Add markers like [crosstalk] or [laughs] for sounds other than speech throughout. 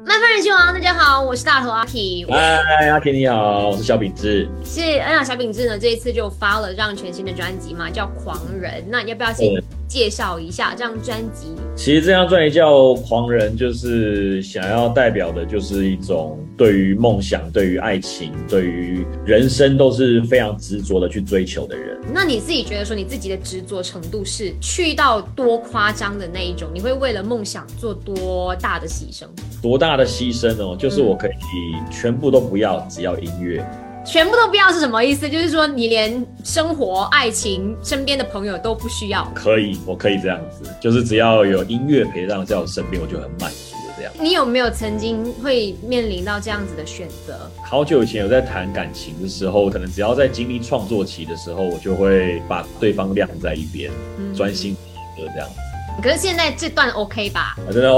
慢饭人气王，大家好，我是大头阿 K。嗨，阿 K 你好，我是小饼志。是，哎呀，小饼志呢，这一次就发了这张全新的专辑嘛，叫《狂人》。那你要不要先介绍一下这张专辑？其实这张专辑叫《狂人》，就是想要代表的，就是一种对于梦想、对于爱情、对于人生都是非常执着的去追求的人。那你自己觉得说，你自己的执着程度是去到多夸张的那一种？你会为了梦想做多大的牺牲？多大的牺牲哦？就是我可以全部都不要，只要音乐。全部都不要是什么意思？就是说你连生活、爱情、身边的朋友都不需要？可以，我可以这样子，就是只要有音乐陪伴在我身边，我就很满足的这样。你有没有曾经会面临到这样子的选择？好久以前有在谈感情的时候，可能只要在经历创作期的时候，我就会把对方晾在一边，专心写歌这样。可是现在这段 OK 吧？啊，真的 [laughs]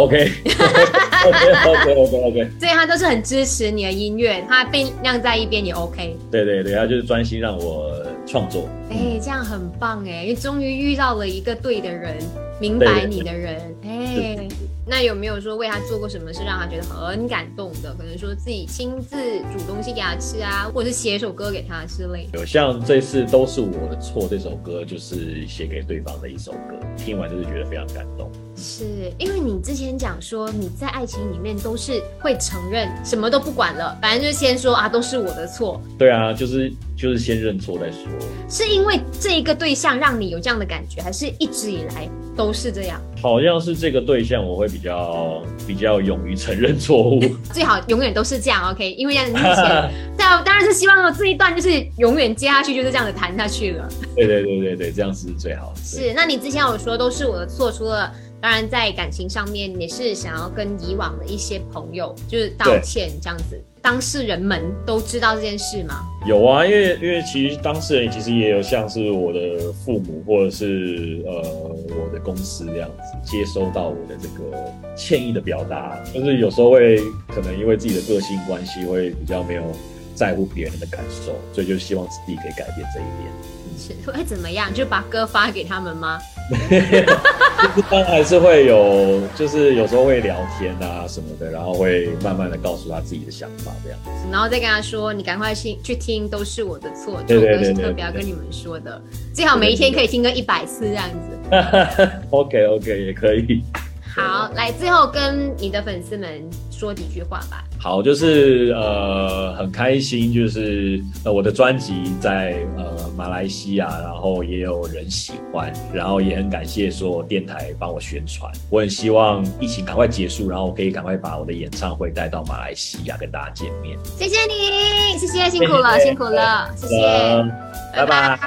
OK，OK，OK，OK，OK。[laughs] 所以他都是很支持你的音乐，他被晾在一边也 OK。对对对，他就是专心让我创作。哎，这样很棒哎，因为终于遇到了一个对的人，明白你的人。哎。那有没有说为他做过什么事让他觉得很感动的？可能说自己亲自煮东西给他吃啊，或者是写一首歌给他之类。有像这次都是我的错，这首歌就是写给对方的一首歌，听完就是觉得非常感动。是因为你之前讲说你在爱情里面都是会承认什么都不管了，反正就是先说啊都是我的错。对啊，就是就是先认错再说。是因为这一个对象让你有这样的感觉，还是一直以来都是这样？好像是这个对象我会比较比较勇于承认错误，[laughs] 最好永远都是这样 OK，因为在之前，对啊，当然是希望这一段就是永远接下去就是这样子谈下去了。对对对对对，这样是最好。是，那你之前有说都是我的错，除了。当然，在感情上面也是想要跟以往的一些朋友就是道歉这样子。当事人们都知道这件事吗？有啊，因为因为其实当事人其实也有像是我的父母或者是呃我的公司这样子接收到我的这个歉意的表达，就是有时候会可能因为自己的个性关系会比较没有在乎别人的感受，所以就希望自己可以改变这一点。是会怎么样？就把歌发给他们吗？[laughs] 当然还是会有，就是有时候会聊天啊什么的，然后会慢慢的告诉他自己的想法这样子，然后再跟他说：“你赶快去去听，都是我的错。”这首歌是特别要跟你们说的，最好每一天可以听个一百次这样子。[laughs] OK OK 也可以。好，来最后跟你的粉丝们说几句话吧。好，就是呃很开心，就是呃我的专辑在呃马来西亚，然后也有人喜欢，然后也很感谢说电台帮我宣传。我很希望疫情赶快结束，然后我可以赶快把我的演唱会带到马来西亚跟大家见面。谢谢你，谢谢辛苦了，辛苦了，谢谢，拜拜。